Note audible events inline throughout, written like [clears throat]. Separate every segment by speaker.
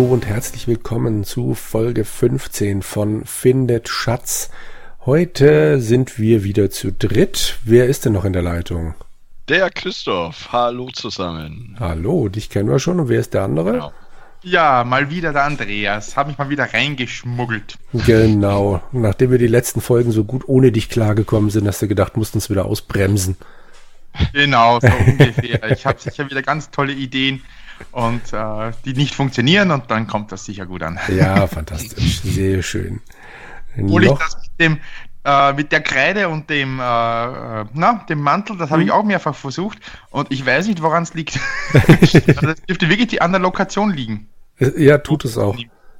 Speaker 1: Hallo und herzlich willkommen zu Folge 15 von Findet Schatz. Heute sind wir wieder zu dritt. Wer ist denn noch in der Leitung?
Speaker 2: Der Christoph. Hallo zusammen.
Speaker 1: Hallo, dich kennen wir schon. Und wer ist der andere?
Speaker 3: Genau. Ja, mal wieder der Andreas. Hab mich mal wieder reingeschmuggelt.
Speaker 1: Genau. Nachdem wir die letzten Folgen so gut ohne dich klargekommen sind, hast du gedacht, musst uns wieder ausbremsen.
Speaker 3: Genau, so ungefähr. Ich habe sicher wieder ganz tolle Ideen und äh, die nicht funktionieren und dann kommt das sicher gut an.
Speaker 1: Ja, fantastisch. Sehr schön.
Speaker 3: Obwohl ich das mit dem äh, mit der Kreide und dem, äh, äh na, dem Mantel, das habe ich mhm. auch mehrfach versucht und ich weiß nicht, woran es liegt. [laughs] also das dürfte wirklich an der Lokation liegen.
Speaker 1: Ja, tut es auch.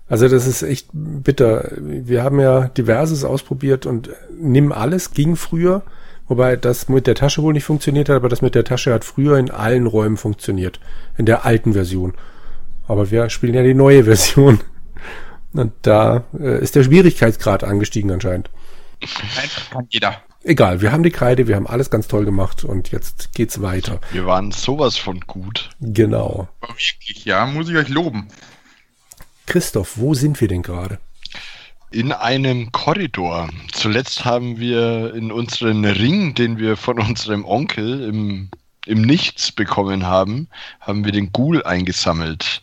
Speaker 1: Also das ist echt bitter. Wir haben ja diverses ausprobiert und nimm alles ging früher, wobei das mit der Tasche wohl nicht funktioniert hat, aber das mit der Tasche hat früher in allen Räumen funktioniert, in der alten Version. Aber wir spielen ja die neue [laughs] Version. Und da äh, ist der Schwierigkeitsgrad angestiegen anscheinend.
Speaker 3: Einfach kann jeder.
Speaker 1: Egal, wir haben die Kreide, wir haben alles ganz toll gemacht und jetzt geht's weiter.
Speaker 2: Wir waren sowas von gut.
Speaker 1: Genau.
Speaker 3: Wirklich, ja, muss ich euch loben.
Speaker 1: Christoph, wo sind wir denn gerade?
Speaker 2: In einem Korridor. Zuletzt haben wir in unseren Ring, den wir von unserem Onkel im, im Nichts bekommen haben, haben wir den Ghoul eingesammelt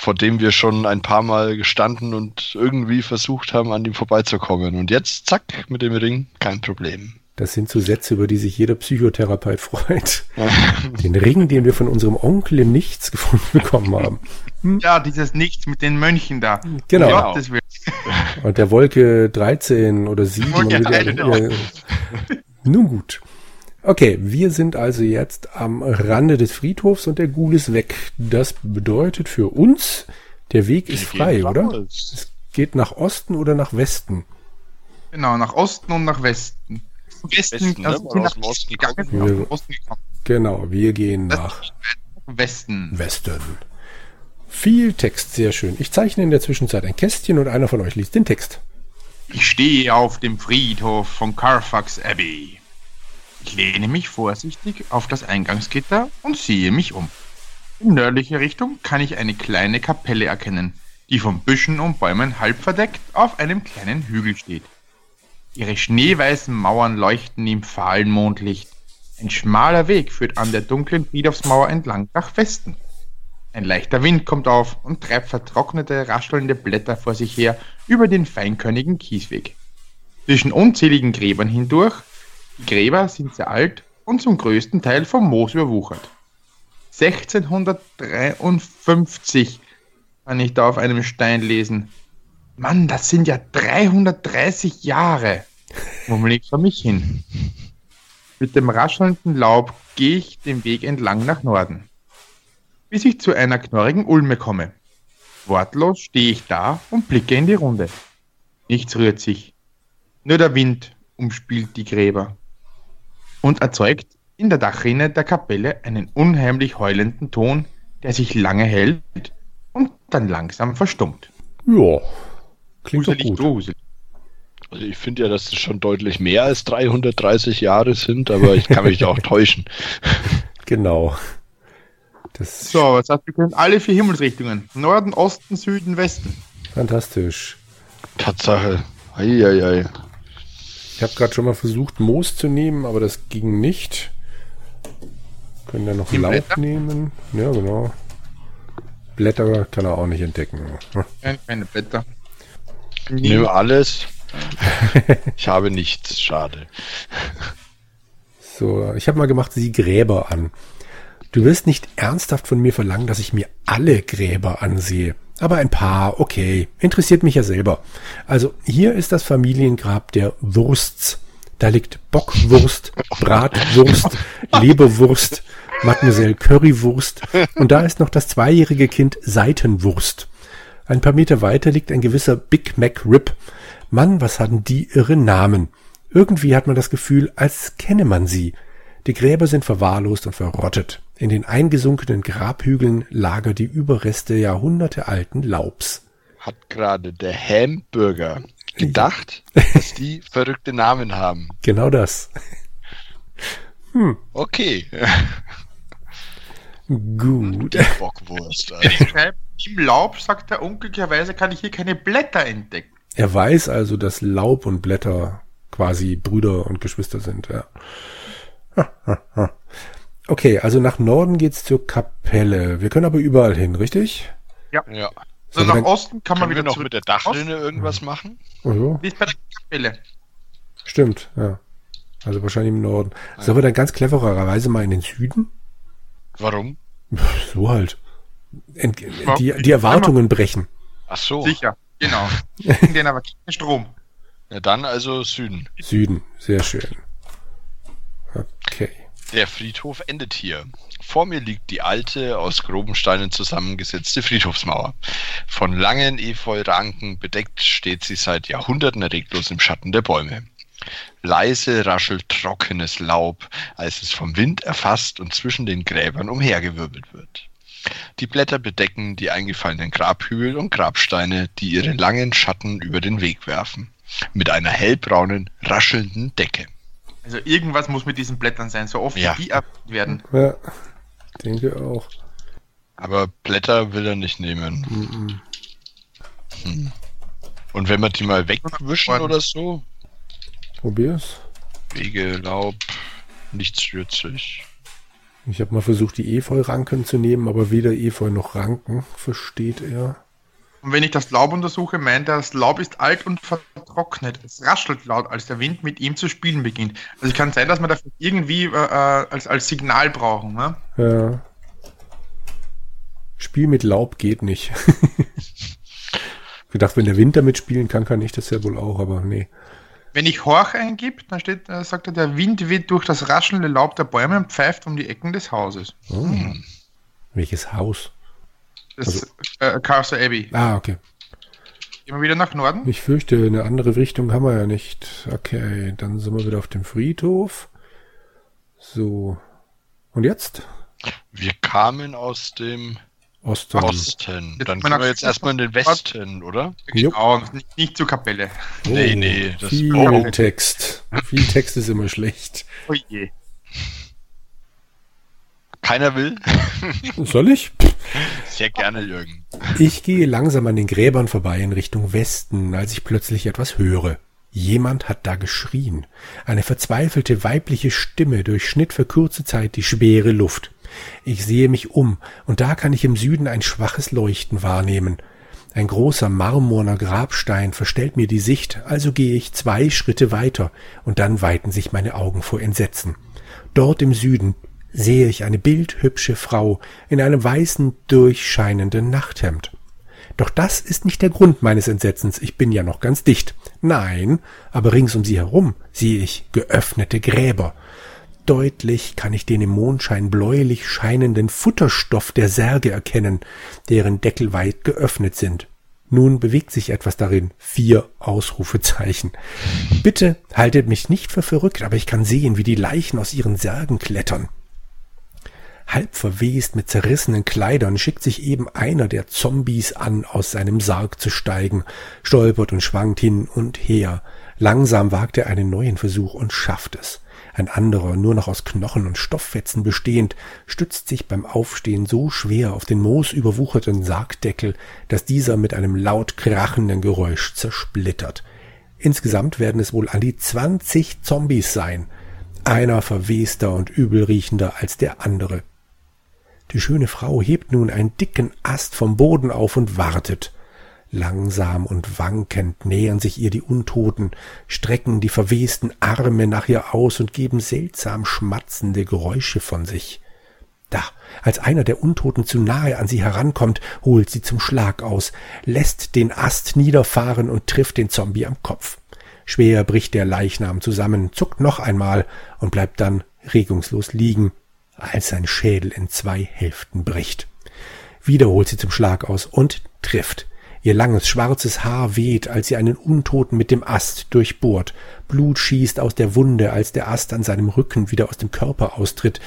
Speaker 2: vor dem wir schon ein paar Mal gestanden und irgendwie versucht haben, an ihm vorbeizukommen. Und jetzt, zack, mit dem Ring, kein Problem.
Speaker 1: Das sind so Sätze, über die sich jeder Psychotherapeut freut. den Ring, den wir von unserem Onkel im Nichts gefunden bekommen haben.
Speaker 3: Hm? Ja, dieses Nichts mit den Mönchen da.
Speaker 1: Genau. Ja, und der Wolke 13 oder 7. Wolke 13, Nun gut. Okay, wir sind also jetzt am Rande des Friedhofs und der Ghoul ist weg. Das bedeutet für uns, der Weg ist frei, oder? Es geht nach Osten oder nach Westen?
Speaker 3: Genau, nach Osten und nach Westen.
Speaker 2: Westen, Westen also ne? nach Osten gegangen,
Speaker 1: wir, Osten gekommen. Genau, wir gehen nach
Speaker 3: Westen.
Speaker 1: Westen. Viel Text, sehr schön. Ich zeichne in der Zwischenzeit ein Kästchen und einer von euch liest den Text.
Speaker 3: Ich stehe auf dem Friedhof von Carfax Abbey. Ich lehne mich vorsichtig auf das Eingangsgitter und sehe mich um. In nördlicher Richtung kann ich eine kleine Kapelle erkennen, die von Büschen und Bäumen halb verdeckt auf einem kleinen Hügel steht. Ihre schneeweißen Mauern leuchten im fahlen Mondlicht. Ein schmaler Weg führt an der dunklen Friedhofsmauer entlang nach Westen. Ein leichter Wind kommt auf und treibt vertrocknete, raschelnde Blätter vor sich her über den feinkörnigen Kiesweg. Zwischen unzähligen Gräbern hindurch die Gräber sind sehr alt und zum größten Teil vom Moos überwuchert. 1653 kann ich da auf einem Stein lesen. Mann, das sind ja 330 Jahre. Murmel ich vor mich hin. Mit dem raschelnden Laub gehe ich den Weg entlang nach Norden, bis ich zu einer knorrigen Ulme komme. Wortlos stehe ich da und blicke in die Runde. Nichts rührt sich. Nur der Wind umspielt die Gräber und erzeugt in der Dachrinne der Kapelle einen unheimlich heulenden Ton, der sich lange hält und dann langsam verstummt.
Speaker 1: Ja, klingt doch gut. Gruselig.
Speaker 2: Also ich finde ja, dass es schon deutlich mehr als 330 Jahre sind, aber ich kann mich auch täuschen. [laughs]
Speaker 1: Genau.
Speaker 3: Das so, was heißt, wir können alle vier Himmelsrichtungen. Norden, Osten, Süden, Westen.
Speaker 1: Fantastisch.
Speaker 2: Tatsache. Eieiei. Ei, ei.
Speaker 1: Ich habe gerade schon mal versucht, Moos zu nehmen, aber das ging nicht. Können wir noch Laub Blätter? nehmen? Ja, genau. Blätter kann er auch nicht entdecken.
Speaker 3: Keine, keine Blätter.
Speaker 2: Ich nehme alles. [laughs] ich habe nichts, schade.
Speaker 1: So, ich habe mal gemacht, sieh Gräber an. Du wirst nicht ernsthaft von mir verlangen, dass ich mir alle Gräber ansehe. Aber ein paar, okay, interessiert mich ja selber. Also hier ist das Familiengrab der Wursts. Da liegt Bockwurst, Bratwurst, [laughs] Leberwurst, Mademoiselle Currywurst und da ist noch das zweijährige Kind Seitenwurst. Ein paar Meter weiter liegt ein gewisser Big Mac Rib. Mann, was hatten die irre Namen. Irgendwie hat man das Gefühl, als kenne man sie. Die Gräber sind verwahrlost und verrottet. In den eingesunkenen Grabhügeln lagern die Überreste jahrhundertealten Laubs.
Speaker 2: Hat gerade der Hamburger gedacht, [laughs] dass die verrückte Namen haben.
Speaker 1: Genau das.
Speaker 2: Hm. Okay.
Speaker 1: Gut.
Speaker 2: Die Bockwurst. Also.
Speaker 3: Im Laub, sagt der unglücklicherweise, kann ich hier keine Blätter entdecken.
Speaker 1: Er weiß also, dass Laub und Blätter quasi Brüder und Geschwister sind, ja. [laughs] Okay, also nach Norden geht's zur Kapelle. Wir können aber überall hin, richtig?
Speaker 2: Ja.
Speaker 3: So,
Speaker 1: So,
Speaker 3: nach Osten kann man wieder
Speaker 2: noch mit der Dachrinne irgendwas machen?
Speaker 1: Oh ja,
Speaker 3: Wie ist bei der Kapelle?
Speaker 1: stimmt, ja. Also wahrscheinlich im Norden. Sollen wir dann ganz clevererweise mal in den Süden?
Speaker 2: Warum? [laughs]
Speaker 1: So halt. Ent die, die Erwartungen brechen.
Speaker 2: Ach so.
Speaker 3: Sicher, genau. [laughs] Gegen den aber keinen Strom.
Speaker 2: Ja, dann also Süden.
Speaker 1: Süden, sehr schön. Okay.
Speaker 2: Der Friedhof endet hier. Vor mir liegt die alte, aus groben Steinen zusammengesetzte Friedhofsmauer. Von langen Efeuranken bedeckt steht sie seit Jahrhunderten reglos im Schatten der Bäume. Leise raschelt trockenes Laub, als es vom Wind erfasst und zwischen den Gräbern umhergewirbelt wird. Die Blätter bedecken die eingefallenen Grabhügel und Grabsteine, die ihre langen Schatten über den Weg werfen. Mit einer hellbraunen, raschelnden Decke.
Speaker 3: Also irgendwas muss mit diesen Blättern sein, so oft
Speaker 2: Ja.
Speaker 3: wie die erwähnt werden.
Speaker 1: Ja, denke auch.
Speaker 2: Aber Blätter will er nicht nehmen.
Speaker 1: Mhm.
Speaker 2: Hm. Und wenn wir die mal wegwischen oder so?
Speaker 1: Probier's.
Speaker 2: Wege, Laub, nichts stört sich.
Speaker 1: Ich habe mal versucht, die Efeu-Ranken zu nehmen, aber weder Efeu noch Ranken versteht er.
Speaker 3: Und wenn ich das Laub untersuche, meint er, das Laub ist alt und vertrocknet. Es raschelt laut, als der Wind mit ihm zu spielen beginnt. Also es kann sein, dass wir dafür irgendwie äh, äh, als, als Signal brauchen. Ne?
Speaker 1: Ja. Spiel mit Laub geht nicht. [laughs] gedacht, wenn der Wind damit spielen kann, kann ich das ja wohl auch, aber nee.
Speaker 3: Wenn ich Horch eingib, dann steht, äh, sagt er, der Wind weht durch das raschelnde Laub der Bäume und pfeift um die Ecken des Hauses.
Speaker 1: Oh. Welches Haus?
Speaker 3: Das äh, Castle Abbey.
Speaker 1: Ah, okay.
Speaker 3: Gehen wir wieder nach Norden.
Speaker 1: Ich fürchte, eine andere Richtung haben wir ja nicht. Okay, dann sind wir wieder auf dem Friedhof. So. Und jetzt?
Speaker 2: Wir kamen aus dem
Speaker 1: Osten.
Speaker 2: Osten.
Speaker 3: Jetzt
Speaker 2: Dann gehen wir jetzt erstmal in den Westen, oder?
Speaker 3: Genau, nicht, nicht zur Kapelle.
Speaker 1: Oh,
Speaker 2: Nee, nee, das-
Speaker 1: viel
Speaker 2: oh.
Speaker 1: Text. Viel Text ist immer schlecht.
Speaker 3: Oh je.
Speaker 2: Keiner will? [laughs]
Speaker 1: Soll ich?
Speaker 2: Sehr gerne, Jürgen.
Speaker 1: Ich gehe langsam an den Gräbern vorbei in Richtung Westen, als ich plötzlich etwas höre. Jemand hat da geschrien. Eine verzweifelte weibliche Stimme durchschnitt für kurze Zeit die schwere Luft. Ich sehe mich um, und da kann ich im Süden ein schwaches Leuchten wahrnehmen. Ein großer marmorner Grabstein verstellt mir die Sicht, also gehe ich zwei Schritte weiter, und dann weiten sich meine Augen vor Entsetzen. Dort im Süden sehe ich eine bildhübsche Frau in einem weißen, durchscheinenden Nachthemd. Doch das ist nicht der Grund meines Entsetzens, ich bin ja noch ganz dicht. Nein, aber rings um sie herum sehe ich geöffnete Gräber. Deutlich kann ich den im Mondschein bläulich scheinenden Futterstoff der Särge erkennen, deren Deckel weit geöffnet sind. Nun bewegt sich etwas darin. Vier Ausrufezeichen. Bitte haltet mich nicht für verrückt, aber ich kann sehen, wie die Leichen aus ihren Särgen klettern. Halb verwest mit zerrissenen Kleidern schickt sich eben einer der Zombies an, aus seinem Sarg zu steigen, stolpert und schwankt hin und her. Langsam wagt er einen neuen Versuch und schafft es. Ein anderer, nur noch aus Knochen und Stofffetzen bestehend, stützt sich beim Aufstehen so schwer auf den moosüberwucherten Sargdeckel, dass dieser mit einem laut krachenden Geräusch zersplittert. Insgesamt werden es wohl an die zwanzig Zombies sein. Einer verwester und übelriechender als der andere. Die schöne Frau hebt nun einen dicken Ast vom Boden auf und wartet. Langsam und wankend nähern sich ihr die Untoten, strecken die verwesten Arme nach ihr aus und geben seltsam schmatzende Geräusche von sich. Da, als einer der Untoten zu nahe an sie herankommt, holt sie zum Schlag aus, lässt den Ast niederfahren und trifft den Zombie am Kopf. Schwer bricht der Leichnam zusammen, zuckt noch einmal und bleibt dann regungslos liegen, als sein Schädel in zwei Hälften bricht. Wieder holt sie zum Schlag aus und trifft. Ihr langes schwarzes Haar weht, als sie einen Untoten mit dem Ast durchbohrt. Blut schießt aus der Wunde, als der Ast an seinem Rücken wieder aus dem Körper austritt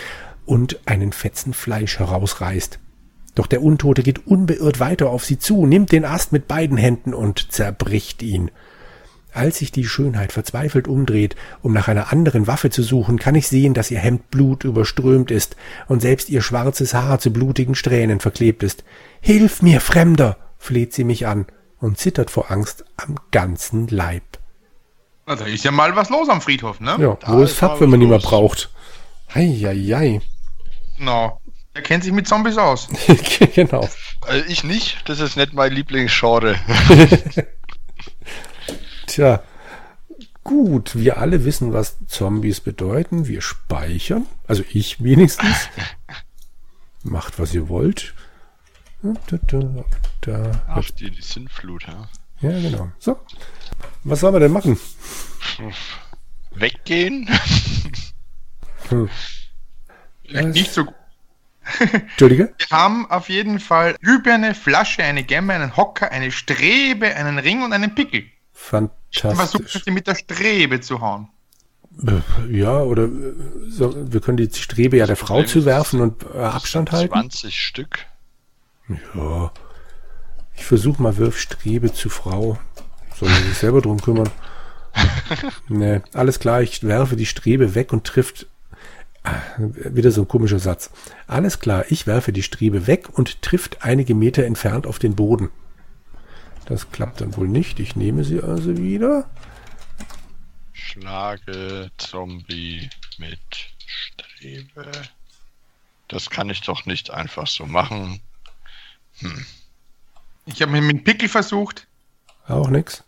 Speaker 1: und einen Fetzen Fleisch herausreißt. Doch der Untote geht unbeirrt weiter auf sie zu, nimmt den Ast mit beiden Händen und zerbricht ihn. Als sich die Schönheit verzweifelt umdreht, um nach einer anderen Waffe zu suchen, kann ich sehen, dass ihr Hemd Blut überströmt ist und selbst ihr schwarzes Haar zu blutigen Strähnen verklebt ist. Hilf mir, Fremder! Fleht sie mich an und zittert vor Angst am ganzen Leib.
Speaker 3: Na, da ist ja mal was los am Friedhof, ne?
Speaker 1: Ja,
Speaker 2: Da
Speaker 1: wo ist Fab, wenn man ihn mal braucht? Heieiei.
Speaker 3: No. Er kennt sich mit Zombies aus. [laughs]
Speaker 1: genau.
Speaker 2: Äh, ich nicht, das ist nicht mein Lieblingsgenre. [laughs]
Speaker 1: Tja, gut, wir alle wissen, was Zombies bedeuten. Wir speichern, also ich wenigstens. [laughs] Macht, was ihr wollt. Da, da.
Speaker 2: Ach, die, die Sinnflut, ja.
Speaker 1: Ja, genau. So, was sollen wir denn machen?
Speaker 2: Weggehen?
Speaker 1: Hm.
Speaker 3: Nicht so gut. [laughs]
Speaker 1: Entschuldige?
Speaker 3: Wir haben auf jeden Fall Glühbirne, Flasche, eine Gemme, einen Hocker, eine Strebe, einen Ring und einen Pickel. Versuchen
Speaker 1: Fantastisch.
Speaker 3: sie mit der Strebe zu hauen.
Speaker 1: Äh, Ja, oder äh, so, wir können die Strebe ja der Frau zuwerfen und äh, Abstand halten.
Speaker 2: 20 Stück.
Speaker 1: Ja. Ich versuche mal, wirf Strebe zu Frau. Soll sie sich selber drum kümmern? [laughs] nee, alles klar, ich werfe die Strebe weg und trifft. Ah, Wieder so ein komischer Satz. Alles klar, ich werfe die Strebe weg und trifft einige Meter entfernt auf den Boden. Das klappt dann wohl nicht. Ich nehme sie also wieder.
Speaker 2: Schlage Zombie mit Strebe. Das kann ich doch nicht einfach so machen.
Speaker 3: Ich habe mit dem Pickel versucht,
Speaker 1: Auch nix.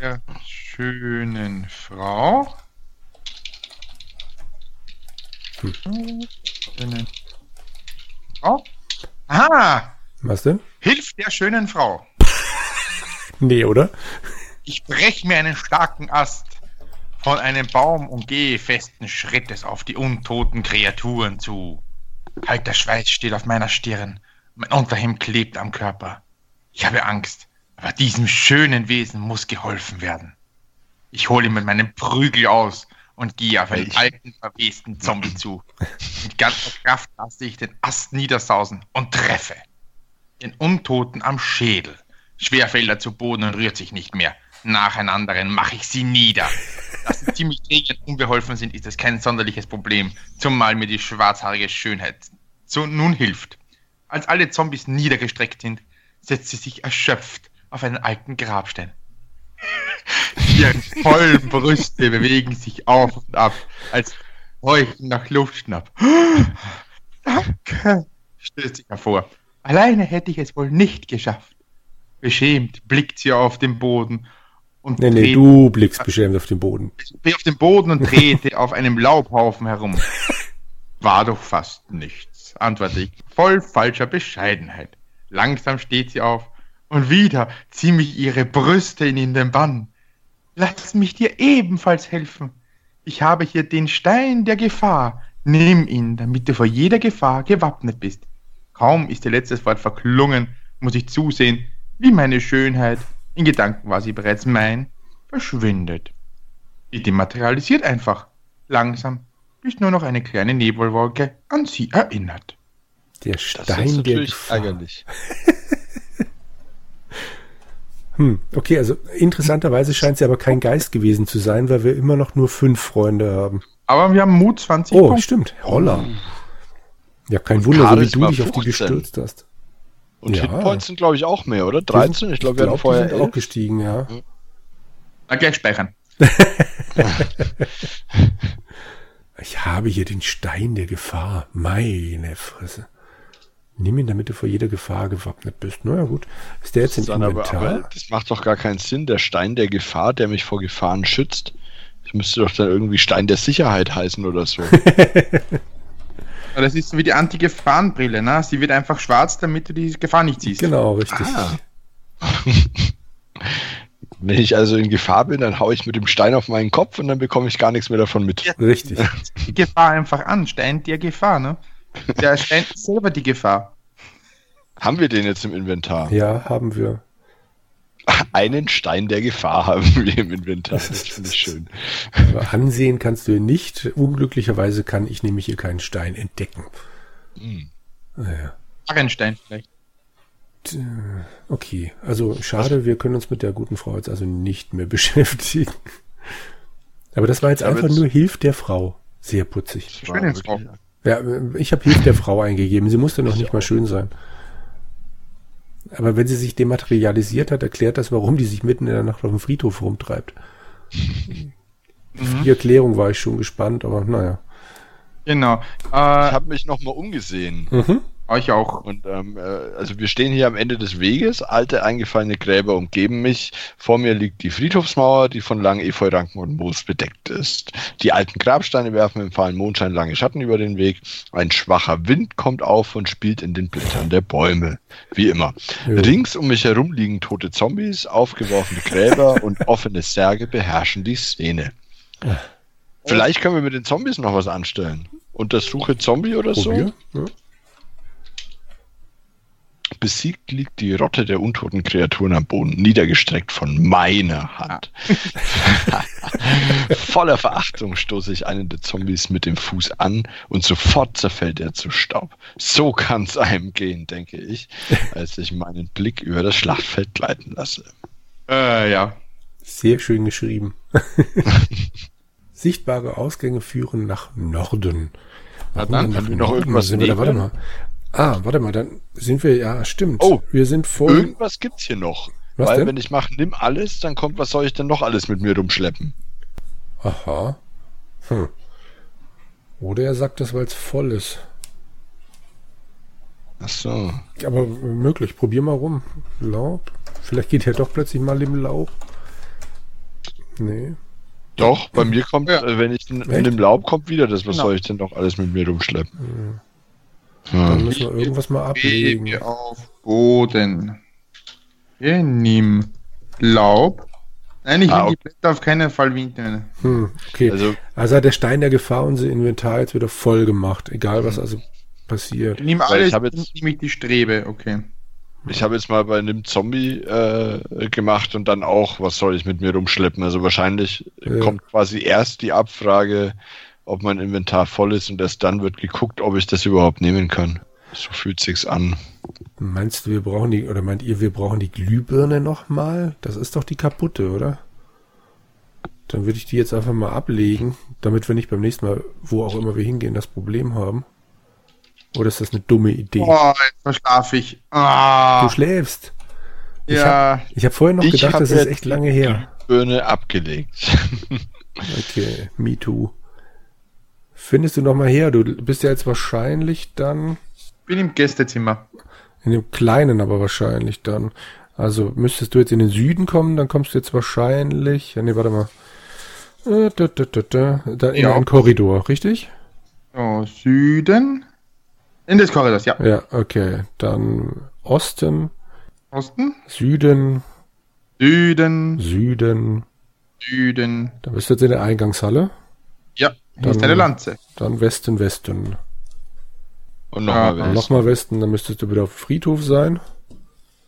Speaker 3: der schönen Frau. Schönen Frau. Aha!
Speaker 1: Was denn?
Speaker 3: Hilf der schönen Frau. [laughs]
Speaker 1: Nee, oder?
Speaker 3: Ich brech mir einen starken Ast von einem Baum und gehe festen Schrittes auf die untoten Kreaturen zu. Kalter Schweiß steht auf meiner Stirn. Mein Unterhemd klebt am Körper. Ich habe Angst, aber diesem schönen Wesen muss geholfen werden. Ich hole mit meinem Prügel aus und gehe auf einen alten, verwesten Zombie zu. Mit ganzer Kraft lasse ich den Ast niedersausen und treffe. Den Untoten am Schädel. Schwer fällt er zu Boden und rührt sich nicht mehr. Nach anderen mache ich sie nieder. Dass sie ziemlich träge und unbeholfen sind, ist das kein sonderliches Problem, zumal mir die schwarzhaarige Schönheit so nun hilft. Als alle Zombies niedergestreckt sind, setzt sie sich erschöpft auf einen alten Grabstein. Ihre [laughs] vollen Brüste bewegen sich auf und ab, als Heuchen nach Luftschnapp. Danke, stößt sich hervor. Alleine hätte ich es wohl nicht geschafft. Beschämt blickt sie auf den Boden und
Speaker 1: Nee, nee, du blickst beschämt auf den Boden.
Speaker 3: bin auf dem Boden und drehte auf einem Laubhaufen herum. War doch fast nichts, antworte ich, voll falscher Bescheidenheit. Langsam steht sie auf und wieder zieh mich ihre Brüste in den Bann. Lass mich dir ebenfalls helfen. Ich habe hier den Stein der Gefahr. Nimm ihn, damit du vor jeder Gefahr gewappnet bist. Kaum ist ihr letztes Wort verklungen, muss ich zusehen, wie meine Schönheit, in Gedanken war sie bereits mein, verschwindet. Sie dematerialisiert einfach. Langsam, bis nur noch eine kleine Nebelwolke an sie erinnert.
Speaker 1: Der
Speaker 2: Das
Speaker 1: Stein
Speaker 2: ist
Speaker 1: der
Speaker 2: natürlich ärgerlich. [laughs]
Speaker 1: Hm, okay, also interessanterweise scheint sie aber kein Geist gewesen zu sein, weil wir immer noch nur fünf Freunde haben.
Speaker 3: Aber wir haben Mut 20
Speaker 1: Oh,
Speaker 3: Punkte.
Speaker 1: stimmt. Holla. Ja, kein
Speaker 2: Und
Speaker 1: Wunder, so wie du dich auf die
Speaker 2: 15.
Speaker 1: gestürzt hast.
Speaker 2: Und
Speaker 1: Ja.
Speaker 2: Hitpoints sind, glaube ich, auch mehr, oder?
Speaker 1: Die
Speaker 2: 13?
Speaker 1: sind-
Speaker 2: Ich glaube, wir
Speaker 1: glaub,
Speaker 2: vorher
Speaker 1: die sind auch
Speaker 2: 11.
Speaker 1: gestiegen, ja.
Speaker 3: Na, gleich speichern. [laughs] [laughs]
Speaker 1: Ich habe hier den Stein der Gefahr. Meine Fresse. Nimm ihn, damit du vor jeder Gefahr gewappnet bist. Naja, gut. Ist der jetzt im
Speaker 2: Dann aber,
Speaker 1: Inventar?
Speaker 2: aber das macht doch gar keinen Sinn. Der Stein der Gefahr, der mich vor Gefahren schützt. Das müsste doch dann irgendwie Stein der Sicherheit heißen oder so. [laughs]
Speaker 3: Aber Das ist wie die Anti-Gefahrenbrille, ne? Sie wird einfach schwarz, damit du die Gefahr nicht siehst.
Speaker 1: genau, richtig.
Speaker 2: Ah. [laughs] Wenn ich also in Gefahr bin, dann haue ich mit dem Stein auf meinen Kopf und dann bekomme ich gar nichts mehr davon mit.
Speaker 3: Ja.
Speaker 1: Richtig.
Speaker 3: Die Gefahr einfach an. Stein der Gefahr, ne? Der Stein ist selber die Gefahr.
Speaker 2: Haben wir den jetzt im Inventar?
Speaker 1: Ja, haben wir.
Speaker 2: Einen Stein der Gefahr haben wir im Inventar. Das finde ich schön.
Speaker 1: Aber ansehen kannst du ihn nicht. Unglücklicherweise kann ich nämlich hier keinen Stein entdecken.
Speaker 2: Hm.
Speaker 1: Naja.
Speaker 3: Arrenstein vielleicht.
Speaker 1: Okay, also schade, wir können uns mit der guten Frau jetzt also nicht mehr [laughs] beschäftigen. Aber das war jetzt einfach nur Hilf der Frau. Sehr putzig.
Speaker 3: Schöne Frau.
Speaker 1: Ja, ich habe Hilf der Frau eingegeben. Sie musste noch nicht mal schön sein. Aber wenn sie sich dematerialisiert hat, erklärt das, warum die sich mitten in der Nacht auf dem Friedhof rumtreibt. [laughs] Die Erklärung war ich schon gespannt, aber naja.
Speaker 3: Genau.
Speaker 2: Ich
Speaker 3: Äh,
Speaker 2: habe mich nochmal umgesehen.
Speaker 1: Mhm.
Speaker 3: Euch auch.
Speaker 2: Und ähm, äh, also wir stehen hier am Ende des Weges, alte eingefallene Gräber umgeben mich. Vor mir liegt die Friedhofsmauer, die von langen Efeuranken und Moos bedeckt ist. Die alten Grabsteine werfen im fahlen Mondschein lange Schatten über den Weg. Ein schwacher Wind kommt auf und spielt in den Blättern der Bäume. Wie immer.
Speaker 1: Jo.
Speaker 2: Rings um mich herum liegen tote Zombies, aufgeworfene Gräber [laughs] und offene Särge beherrschen die Szene. Vielleicht können wir mit den Zombies noch was anstellen. Untersuche Zombie oder so.
Speaker 1: Probier. Ja.
Speaker 2: Besiegt liegt die Rotte der untoten Kreaturen am Boden, niedergestreckt von meiner Hand. [laughs] Voller Verachtung stoße ich einen der Zombies mit dem Fuß an und sofort zerfällt er zu Staub. So kann's einem gehen, denke ich, als ich meinen Blick über das Schlachtfeld gleiten lasse.
Speaker 3: Äh, ja.
Speaker 1: Sehr schön geschrieben. [laughs] Sichtbare Ausgänge führen nach Norden. Warum
Speaker 3: dann
Speaker 1: denn nach
Speaker 2: haben wir noch irgendwas
Speaker 1: sind wir da, warte mal. Ah, warte mal, dann sind wir, ja, stimmt.
Speaker 2: Oh,
Speaker 1: wir sind voll.
Speaker 2: Irgendwas gibt's hier noch.
Speaker 1: Was
Speaker 2: Weil
Speaker 1: denn?
Speaker 2: wenn ich mache, nimm alles, dann kommt, was soll ich denn noch alles mit mir rumschleppen?
Speaker 1: Aha. Hm. Oder er sagt das, weil es voll ist.
Speaker 2: Ach so.
Speaker 1: Aber möglich, probier mal rum. Laub. Vielleicht geht ja doch plötzlich mal im Laub. Nee.
Speaker 2: Doch, bei [clears throat] mir kommt,
Speaker 3: Ja.
Speaker 2: äh, wenn ich in, in dem Laub kommt wieder das, was
Speaker 3: Genau.
Speaker 2: soll ich denn noch alles mit mir rumschleppen?
Speaker 1: Dann
Speaker 2: Hm.
Speaker 1: müssen wir irgendwas mal ablegen.
Speaker 3: Auf Boden. Okay, nimm Laub. Nein, ich will
Speaker 2: Ah,
Speaker 3: die Blätter auf keinen Fall mitnehmen.
Speaker 1: Hm, okay.
Speaker 2: Also,
Speaker 1: Also hat der Stein der Gefahr unser Inventar jetzt wieder voll gemacht. Egal was also passiert.
Speaker 3: Nimm alles,
Speaker 2: ich jetzt-
Speaker 3: nimm ich die Strebe, okay.
Speaker 2: ich habe jetzt mal bei einem Zombie äh, gemacht und dann auch, was soll ich mit mir rumschleppen? Also wahrscheinlich
Speaker 1: Ja.
Speaker 2: kommt quasi erst die Abfrage, ob mein Inventar voll ist und erst dann wird geguckt, ob ich das überhaupt nehmen kann. So fühlt sich's an.
Speaker 1: Meinst du, wir brauchen die, oder meint ihr, wir brauchen die Glühbirne nochmal? Das ist doch die kaputte, oder? Dann würde ich die jetzt einfach mal ablegen, damit wir nicht beim nächsten Mal, wo auch immer wir hingehen, das Problem haben. Oder ist das eine dumme Idee?
Speaker 3: Oh, jetzt verschlafe ich. Ah,
Speaker 1: Du schläfst. ich
Speaker 3: ja.
Speaker 1: Ich habe vorher noch
Speaker 2: Ich
Speaker 1: gedacht,
Speaker 2: hab
Speaker 1: das ist
Speaker 2: jetzt
Speaker 1: echt lange her.
Speaker 2: Birne abgelegt. [laughs]
Speaker 1: Okay, me too. Findest du noch mal her? Du bist ja jetzt wahrscheinlich dann
Speaker 3: bin im Gästezimmer.
Speaker 1: in dem kleinen, aber wahrscheinlich dann. Also müsstest du jetzt in den Süden kommen, dann kommst du jetzt wahrscheinlich. Ja, nee, warte mal. Äh, Da, da, da, da, da in
Speaker 3: Ja.
Speaker 1: einen Korridor, richtig?
Speaker 3: So, Süden. In des Korridors, ja.
Speaker 1: Ja, okay. Dann Osten,
Speaker 3: Osten,
Speaker 1: Süden,
Speaker 3: Süden,
Speaker 1: Süden.
Speaker 3: Süden.
Speaker 1: Da bist du jetzt in der Eingangshalle. Dann-
Speaker 3: ist eine Lanze.
Speaker 1: Dann Westen, Westen.
Speaker 2: Und nochmal
Speaker 3: Ja,
Speaker 2: West.
Speaker 1: Nochmal Westen, dann müsstest du wieder auf dem Friedhof sein.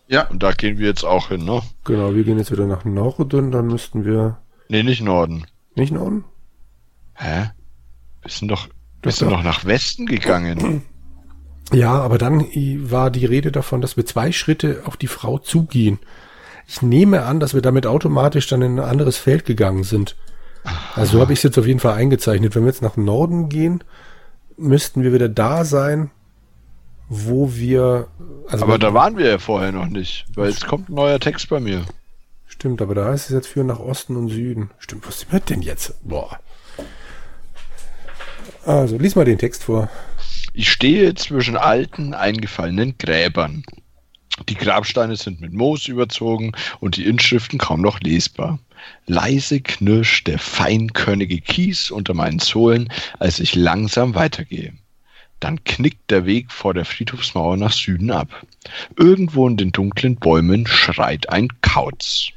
Speaker 3: Ja,
Speaker 2: Und da gehen wir jetzt auch hin, ne?
Speaker 1: Genau, wir gehen jetzt wieder nach Norden, dann müssten wir
Speaker 2: Nee, nicht Norden.
Speaker 1: nicht Norden?
Speaker 2: Hä? Wir sind doch, wir
Speaker 1: Doch, doch
Speaker 2: nach Westen gegangen.
Speaker 1: Ja, aber dann war die Rede davon, dass wir zwei Schritte auf die Frau zugehen. Ich nehme an, dass wir damit automatisch dann in ein anderes Feld gegangen sind. Also so habe ich es jetzt auf jeden Fall eingezeichnet. Wenn wir jetzt nach Norden gehen, müssten wir wieder da sein, wo wir. Also
Speaker 2: Aber da waren wir ja vorher noch nicht, weil jetzt kommt ein neuer Text bei mir.
Speaker 1: Stimmt, aber da heißt es jetzt für nach Osten und Süden. Stimmt, was wird denn jetzt? Boah. Also, lies mal den Text vor.
Speaker 2: Ich stehe zwischen alten, eingefallenen Gräbern. Die Grabsteine sind mit Moos überzogen und die Inschriften kaum noch lesbar. Leise knirscht der feinkörnige Kies unter meinen Sohlen, als ich langsam weitergehe. Dann knickt der Weg vor der Friedhofsmauer nach Süden ab. Irgendwo in den dunklen Bäumen schreit ein Kauz.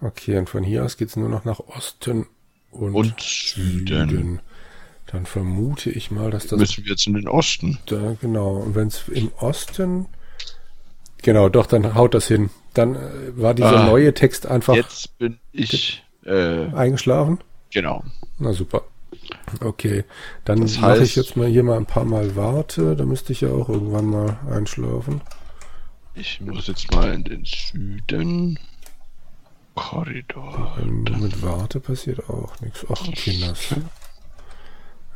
Speaker 1: Okay, und von hier aus geht's nur noch nach Osten und,
Speaker 2: Und Süden.
Speaker 1: Dann vermute ich mal, dass das
Speaker 2: Müssen wir jetzt in den Osten?
Speaker 1: da, genau. Und wenn es im Osten, genau, doch, dann haut das hin. Dann äh, war dieser
Speaker 2: Ah.
Speaker 1: neue Text einfach
Speaker 2: Jetzt bin ich, äh,
Speaker 1: eingeschlafen.
Speaker 2: genau.
Speaker 1: Na super. Okay, dann
Speaker 2: Das
Speaker 1: mache ich
Speaker 2: heißt-
Speaker 1: jetzt mal hier mal ein paar Mal Warte. Da müsste ich ja auch irgendwann mal einschlafen.
Speaker 2: Ich muss jetzt mal in den Süden. Korridor.
Speaker 1: Ähm, mit Warte passiert auch nichts. Ach, Kinders.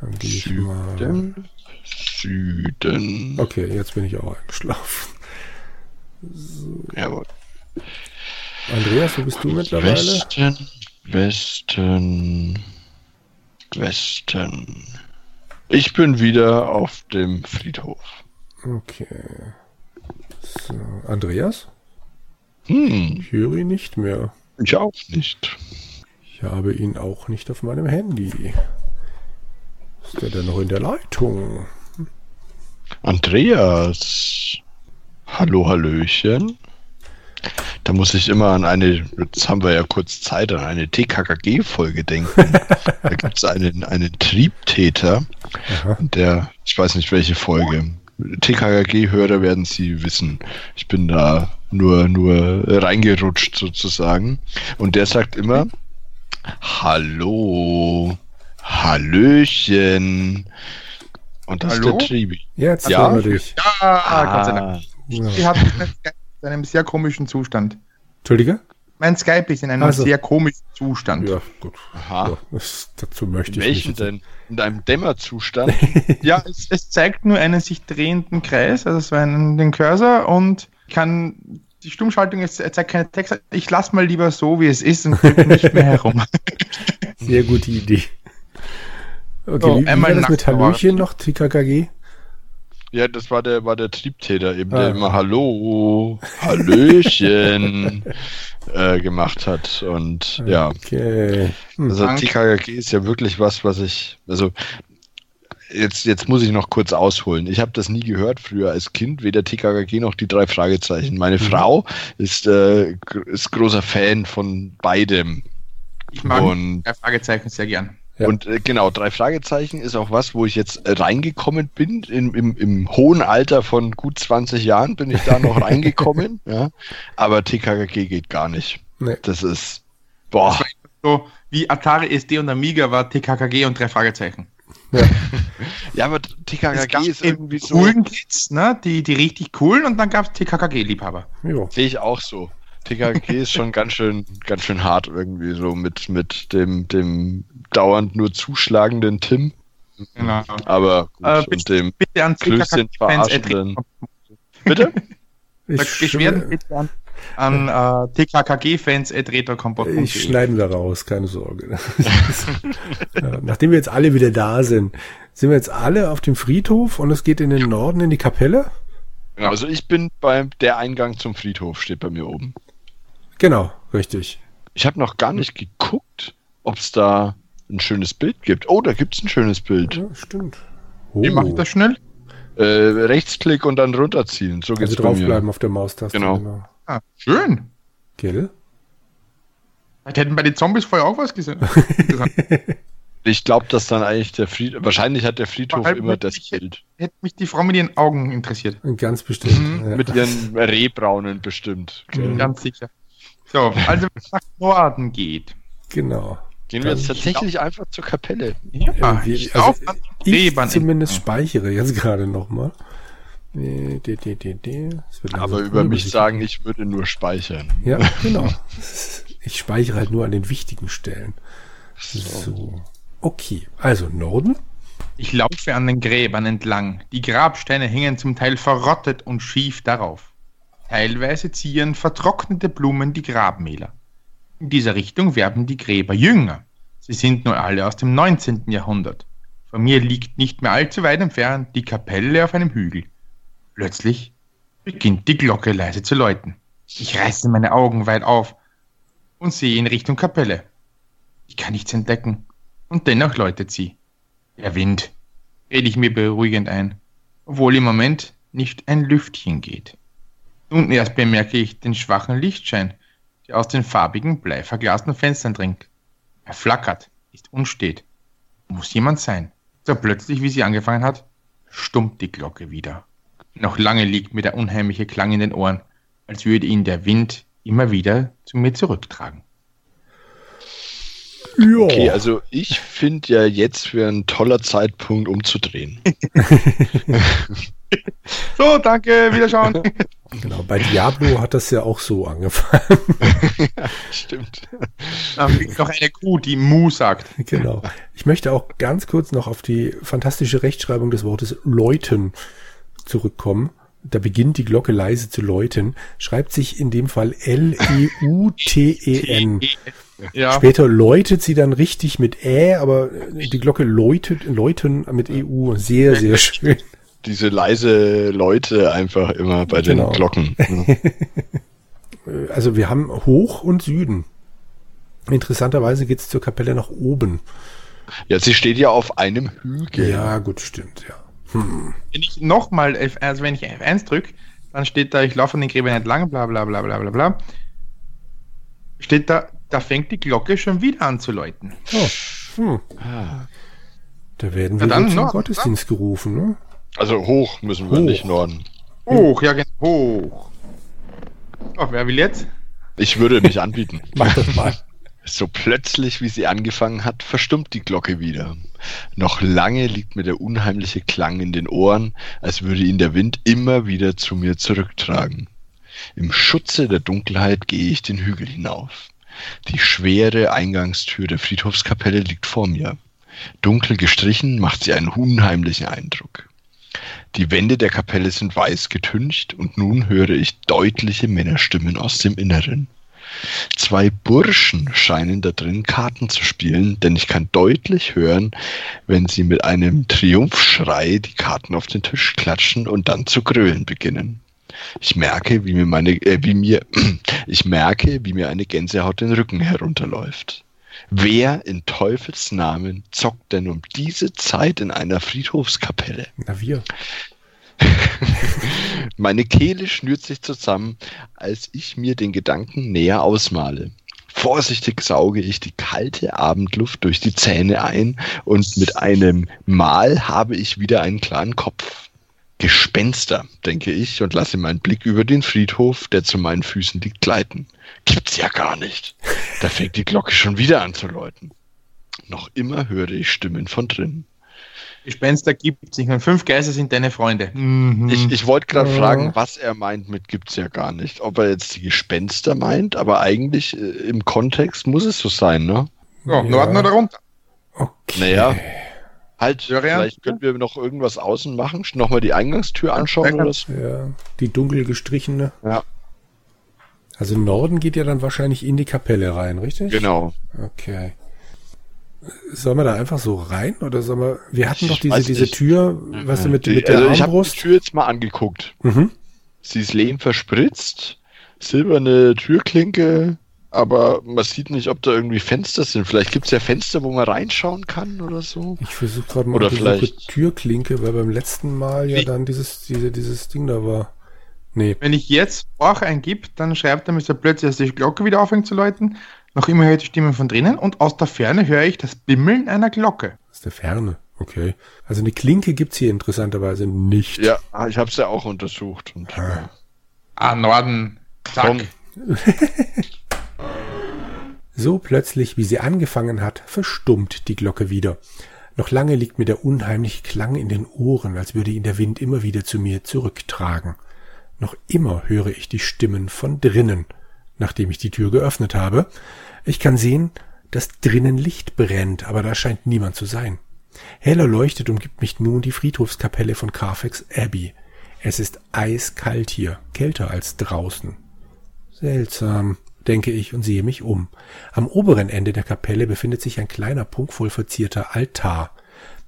Speaker 1: Dann gehe ich mal.
Speaker 2: Süden.
Speaker 1: Okay, jetzt bin ich auch eingeschlafen.
Speaker 2: Jawohl.
Speaker 1: Andreas, wo bist du mittlerweile?
Speaker 2: Westen, Westen, Westen. Ich bin wieder auf dem Friedhof.
Speaker 1: Okay. So, Andreas?
Speaker 2: Hm,
Speaker 1: Ich höre ihn nicht mehr.
Speaker 2: ich auch nicht.
Speaker 1: Ich habe ihn auch nicht auf meinem Handy. Ist der denn noch in der Leitung?
Speaker 2: Andreas. Hallo, Hallöchen. Da muss ich immer an eine, jetzt haben wir ja kurz Zeit, an eine TKKG-Folge denken. [laughs] da gibt es einen, einen Triebtäter,
Speaker 1: Aha.
Speaker 2: der, ich weiß nicht welche Folge. TKKG-Hörer werden sie wissen. Ich bin da nur, nur reingerutscht sozusagen. Und der sagt immer, Hallo, Hallöchen. Und das
Speaker 3: Hallo?
Speaker 2: ist der Tribi.
Speaker 1: Jetzt
Speaker 2: Ja.
Speaker 1: hören wir dich.
Speaker 3: Ja, Gott sei Dank.
Speaker 1: Ja.
Speaker 3: Sie hat in einem sehr komischen Zustand.
Speaker 1: Entschuldige?
Speaker 3: Mein Skype ist in einem
Speaker 1: Also.
Speaker 3: sehr komischen Zustand.
Speaker 1: Ja, gut.
Speaker 2: Aha.
Speaker 1: Ja, das, dazu möchte
Speaker 2: In
Speaker 1: ich
Speaker 2: welchem
Speaker 1: nicht.
Speaker 2: denn? In einem Dämmerzustand? [laughs]
Speaker 3: Ja, es, es zeigt nur einen sich drehenden Kreis, also so einen den Cursor und kann die Stummschaltung ist, er zeigt keine Texte. Ich lasse mal lieber so, wie es ist und drücke [laughs] nicht mehr herum.
Speaker 1: Sehr gute Idee. Okay,
Speaker 3: So,
Speaker 1: wie, wie
Speaker 3: einmal
Speaker 1: war das mit Hallöchen noch, TKKG?
Speaker 2: Ja, das war der, war der Triebtäter eben, der
Speaker 1: Ah.
Speaker 2: immer Hallo, Hallöchen [laughs] äh, gemacht hat. Und ja,
Speaker 1: Okay. Hm.
Speaker 2: also
Speaker 3: Danke.
Speaker 2: TKKG ist ja wirklich was, was ich, also jetzt, jetzt muss ich noch kurz ausholen. Ich habe das nie gehört früher als Kind, weder TKKG noch die drei Fragezeichen. Meine
Speaker 1: Mhm.
Speaker 2: Frau ist, äh, ist großer Fan von beidem.
Speaker 3: Ich mag
Speaker 2: Und
Speaker 3: drei Fragezeichen sehr gern.
Speaker 1: Ja.
Speaker 2: Und äh, genau, drei Fragezeichen ist auch was, wo ich jetzt äh, reingekommen bin. In, im, Im hohen Alter von gut 20 Jahren bin ich da noch [laughs] reingekommen. ja. Aber TKKG geht gar nicht.
Speaker 1: Nee.
Speaker 2: Das ist, boah,
Speaker 3: So wie Atari SD und Amiga war TKKG und drei Fragezeichen.
Speaker 2: ja, [laughs] aber
Speaker 3: Es
Speaker 2: TKKG
Speaker 3: gab
Speaker 2: ist irgendwie so,
Speaker 3: coolen Kids, ne? die, die richtig coolen und dann gab es TKKG-Liebhaber.
Speaker 2: Sehe ich auch so. TKKG ist schon [laughs] ganz schön, ganz schön hart irgendwie so mit, mit dem, dem dauernd nur zuschlagenden Tim.
Speaker 3: Genau.
Speaker 2: Aber gut,
Speaker 3: Äh,
Speaker 2: und dem
Speaker 3: Bitte an
Speaker 2: Klößchen verarschenden. Bitte? [laughs]
Speaker 1: Ich,
Speaker 3: Beschwerden bitte an, an äh, TKKG-Fans at
Speaker 1: ich schneiden wir raus, keine Sorge. [laughs] ja, nachdem wir jetzt alle wieder da sind, sind wir jetzt alle auf dem Friedhof und es geht in den Norden in die Kapelle?
Speaker 2: Genau, also ich bin beim der Eingang zum Friedhof steht bei mir oben.
Speaker 1: Genau, richtig.
Speaker 2: Ich habe noch gar nicht geguckt, ob es da ein schönes Bild gibt. Oh, da gibt es ein schönes Bild.
Speaker 1: Ja, stimmt. Oh,
Speaker 3: Wie mache ich das schnell?
Speaker 2: Äh, Rechtsklick und dann runterziehen. So geht's
Speaker 1: also
Speaker 2: bei mir.
Speaker 1: draufbleiben auf der Maustaste.
Speaker 2: Genau.
Speaker 3: Ah, schön.
Speaker 1: Gell?
Speaker 3: Vielleicht hätten bei den Zombies vorher auch was gesehen. [laughs]
Speaker 2: Ich glaube, dass dann eigentlich der Friedhof. Wahrscheinlich hat der Friedhof
Speaker 3: Weil
Speaker 2: immer das
Speaker 3: sich-
Speaker 2: Bild.
Speaker 3: Hätte mich die Frau mit ihren Augen interessiert.
Speaker 1: Ganz bestimmt.
Speaker 3: Mhm,
Speaker 1: ja.
Speaker 2: Mit ihren Rehbraunen bestimmt. gell?
Speaker 3: Ganz sicher. So, also wenn es nach Norden geht.
Speaker 1: Genau.
Speaker 2: Gehen wir jetzt tatsächlich einfach zur Kapelle.
Speaker 3: Ja,
Speaker 1: wir-
Speaker 3: ich
Speaker 1: also
Speaker 3: lauf an den
Speaker 1: Ich zumindest speichere jetzt gerade nochmal. De, de, de, de. Es wird
Speaker 2: Aber über mich sagen, ich würde nur speichern.
Speaker 1: Ja, [laughs] genau. Ich speichere halt nur an den wichtigen Stellen. So. Okay, also Norden.
Speaker 3: Ich laufe an den Gräbern entlang. Die Grabsteine hängen zum Teil verrottet und schief darauf. Teilweise ziehen vertrocknete Blumen die Grabmäler. In dieser Richtung werden die Gräber jünger. Sie sind nur alle aus dem 19. Jahrhundert. Von mir liegt nicht mehr allzu weit entfernt die Kapelle auf einem Hügel. Plötzlich beginnt die Glocke leise zu läuten. Ich reiße meine Augen weit auf und sehe in Richtung Kapelle. Ich kann nichts entdecken und dennoch läutet sie. Der Wind, rede ich mir beruhigend ein, obwohl im Moment nicht ein Lüftchen geht. Nun erst bemerke ich den schwachen Lichtschein, der aus den farbigen, bleiverglasten Fenstern dringt. Er flackert, ist unstet. Muss jemand sein. So plötzlich, wie sie angefangen hat, stummt die Glocke wieder. Noch lange liegt mir der unheimliche Klang in den Ohren, als würde ihn der Wind immer wieder zu mir zurücktragen.
Speaker 1: Ja.
Speaker 2: Okay, also ich finde ja jetzt wäre ein toller Zeitpunkt umzudrehen. [laughs] [laughs] [laughs]
Speaker 3: So, danke, wiederschauen. [laughs]
Speaker 1: Genau, bei Diablo hat das ja auch so angefangen. [laughs]
Speaker 2: Stimmt.
Speaker 3: Dann liegt noch eine Kuh, die Mu sagt.
Speaker 1: Genau. Ich möchte auch ganz kurz noch auf die fantastische Rechtschreibung des Wortes läuten zurückkommen. Da beginnt die Glocke leise zu läuten, schreibt sich in dem Fall L-E-U-T-E-N.
Speaker 3: Ja,
Speaker 1: Später läutet sie dann richtig mit Ä, aber die Glocke läutet, läuten mit EU. Sehr, sehr schön.
Speaker 2: Diese leise Leute einfach immer bei den
Speaker 1: Genau.
Speaker 2: Glocken. [laughs]
Speaker 1: Also wir haben Hoch und Süden. Interessanterweise geht's zur Kapelle nach oben.
Speaker 2: Ja, sie steht ja auf einem Hügel.
Speaker 1: Ja, gut, stimmt, ja.
Speaker 3: wenn ich nochmal F1, also wenn ich F1 drücke, dann steht da, ich laufe an den Gräbern entlang, bla bla bla bla bla bla. Steht da, da fängt die Glocke schon wieder an zu läuten.
Speaker 1: Oh, hm.
Speaker 2: Ah.
Speaker 1: Da werden wir
Speaker 3: dann
Speaker 1: wohl zum Gottesdienst gerufen, ne?
Speaker 2: Also hoch müssen wir
Speaker 1: Hoch.
Speaker 2: nicht Norden.
Speaker 3: Hoch, ja, genau, hoch. Oh, wer will jetzt?
Speaker 2: Ich würde mich anbieten. [laughs]
Speaker 1: Mach das mal.
Speaker 2: So plötzlich, wie sie angefangen hat, verstummt die Glocke wieder. Noch lange liegt mir der unheimliche Klang in den Ohren, als würde ihn der Wind immer wieder zu mir zurücktragen. Im Schutze der Dunkelheit gehe ich den Hügel hinauf. Die schwere Eingangstür der Friedhofskapelle liegt vor mir. Dunkel gestrichen macht sie einen unheimlichen Eindruck. Die Wände der Kapelle sind weiß getüncht und nun höre ich deutliche Männerstimmen aus dem Inneren. Zwei Burschen scheinen da drin Karten zu spielen, denn ich kann deutlich hören, wenn sie mit einem Triumphschrei die Karten auf den Tisch klatschen und dann zu grölen beginnen. Ich merke, wie mir meine, äh, wie mir, [clears throat] ich merke, wie mir eine Gänsehaut den Rücken herunterläuft. Wer in Teufels Namen zockt denn um diese Zeit in einer Friedhofskapelle?
Speaker 1: Na wir. [laughs]
Speaker 2: Meine Kehle schnürt sich zusammen, als ich mir den Gedanken näher ausmale. Vorsichtig sauge ich die kalte Abendluft durch die Zähne ein und mit einem Mal habe ich wieder einen klaren Kopf. Gespenster, denke ich und lasse meinen Blick über den Friedhof, der zu meinen Füßen liegt, gleiten. Gibt's ja gar nicht. Da fängt die Glocke schon wieder an zu läuten. Noch immer höre ich Stimmen von drinnen.
Speaker 3: Gespenster gibt sich und fünf Geister sind deine Freunde. Mhm.
Speaker 2: Ich, ich wollte gerade fragen, was er meint mit gibt's ja gar nicht. Ob er jetzt die Gespenster meint, aber eigentlich äh, im Kontext muss es so sein, ne?
Speaker 3: ja,
Speaker 1: Ja.
Speaker 3: Norden oder runter?
Speaker 1: Okay.
Speaker 2: Naja. Halt,
Speaker 3: Florian?
Speaker 2: vielleicht können wir noch irgendwas außen machen, nochmal die Eingangstür anschauen oder so.
Speaker 1: Ja, die dunkel gestrichene.
Speaker 2: Ja,
Speaker 1: Also Norden geht ja dann wahrscheinlich in die Kapelle rein, richtig?
Speaker 2: genau.
Speaker 1: Okay. Sollen wir da einfach so rein oder sollen wir? Wir hatten doch diese, diese. Tür, weißt du, mit,
Speaker 2: Die-
Speaker 1: mit der
Speaker 2: also ich habe die
Speaker 1: Armbrust.
Speaker 2: Tür jetzt mal angeguckt.
Speaker 1: Mhm.
Speaker 2: Sie ist lehm verspritzt, silberne Türklinke, aber man sieht nicht, ob da irgendwie Fenster sind. Vielleicht gibt's ja Fenster, wo man reinschauen kann oder so.
Speaker 1: Ich versuche gerade mal
Speaker 2: Oder
Speaker 1: auf die Suche
Speaker 2: vielleicht-
Speaker 1: Türklinke, weil beim letzten Mal ja
Speaker 3: Wie-
Speaker 1: dann dieses, diese, dieses Ding da war. Nee,
Speaker 3: Wenn ich jetzt Bauch eingib, dann schreibt er mir so plötzlich, dass die Glocke wieder aufhängt zu läuten. Noch immer höre ich die Stimmen von drinnen und aus der Ferne höre ich das Bimmeln einer Glocke.
Speaker 1: aus der Ferne. Okay. Also eine Klinke gibt's hier interessanterweise nicht.
Speaker 2: Ja, ich habe es ja auch untersucht. Und,
Speaker 1: Ah.
Speaker 3: Ah, Norden. Zack. [laughs]
Speaker 1: So plötzlich, wie sie angefangen hat, verstummt die Glocke wieder. Noch lange liegt mir der unheimliche Klang in den Ohren, als würde ihn der Wind immer wieder zu mir zurücktragen. Noch immer höre ich die Stimmen von drinnen, nachdem ich die Tür geöffnet habe. Ich kann sehen, dass drinnen Licht brennt, aber da scheint niemand zu sein. Heller leuchtet umgibt mich nun die Friedhofskapelle von Carfax Abbey. Es ist eiskalt hier, kälter als draußen. Seltsam, denke ich und sehe mich um. Am oberen Ende der Kapelle befindet sich ein kleiner prunkvoll verzierter Altar.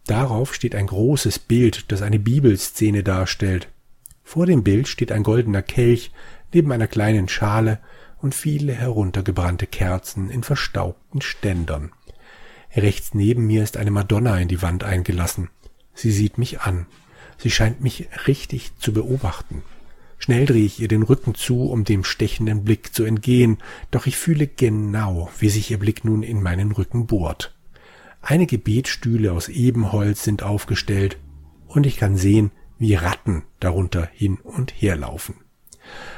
Speaker 1: Darauf steht ein großes Bild, das eine Bibelszene darstellt. Vor dem Bild steht ein goldener Kelch neben einer kleinen Schale und viele heruntergebrannte Kerzen in verstaubten Ständern. Rechts neben mir ist eine Madonna in die Wand eingelassen. Sie sieht mich an. Sie scheint mich richtig zu beobachten. Schnell drehe ich ihr den Rücken zu, um dem stechenden Blick zu entgehen, doch ich fühle genau, wie sich ihr Blick nun in meinen Rücken bohrt. Einige Betstühle aus Ebenholz sind aufgestellt, und ich kann sehen, wie Ratten darunter hin und her laufen.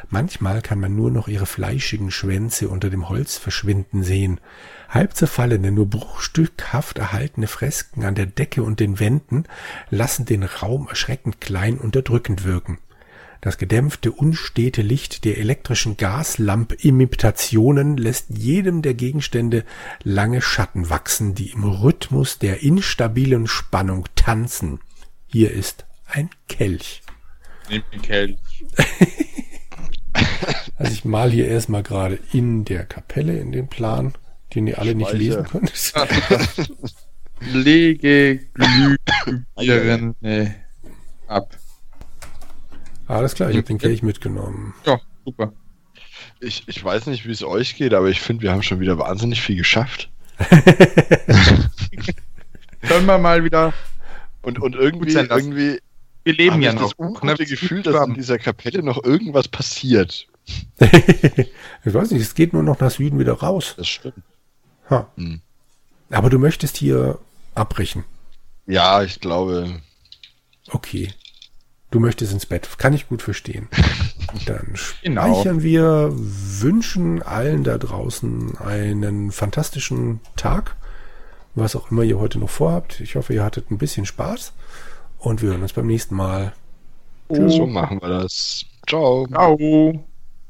Speaker 1: Manchmal kann man nur noch ihre fleischigen Schwänze unter dem Holz verschwinden sehen. Halb zerfallene, nur bruchstückhaft erhaltene Fresken an der Decke und den Wänden lassen den Raum erschreckend klein und erdrückend wirken. Das gedämpfte, unstete Licht der elektrischen Gaslamp-Imitationen lässt jedem der Gegenstände lange Schatten wachsen, die im Rhythmus der instabilen Spannung tanzen. Hier ist ein Kelch.
Speaker 3: Nimm den Kelch. [laughs]
Speaker 1: Also ich mal hier erstmal gerade in der Kapelle in den Plan, den ihr alle nicht
Speaker 2: Speicher.
Speaker 1: lesen könnt. [laughs]
Speaker 3: Lege Glühbirne ab.
Speaker 1: Alles klar, ich habe den Kelch mitgenommen.
Speaker 3: Ja, super.
Speaker 2: Ich, ich weiß nicht, wie es euch geht, aber ich finde, wir haben schon wieder wahnsinnig viel geschafft. [laughs]
Speaker 3: Können wir mal wieder.
Speaker 2: Und, und irgendwie,
Speaker 3: sein
Speaker 2: irgendwie
Speaker 3: Wir leben ja
Speaker 2: ich
Speaker 3: noch.
Speaker 2: das ungute Gefühl, dass in dieser Kapelle noch irgendwas passiert. [laughs]
Speaker 1: ich weiß nicht, es geht nur noch nach Süden wieder raus.
Speaker 2: Das stimmt.
Speaker 1: Ha.
Speaker 2: Hm.
Speaker 1: Aber du möchtest hier abbrechen.
Speaker 2: Ja, ich glaube,
Speaker 1: Okay. Du möchtest ins Bett. Kann ich gut verstehen. [laughs] Dann
Speaker 3: Genau.
Speaker 1: speichern wir, wünschen allen da draußen einen fantastischen Tag. Was auch immer ihr heute noch vorhabt. Ich hoffe, ihr hattet ein bisschen Spaß. Und wir hören uns beim nächsten Mal.
Speaker 2: so machen wir das. Ciao.
Speaker 3: Ciao.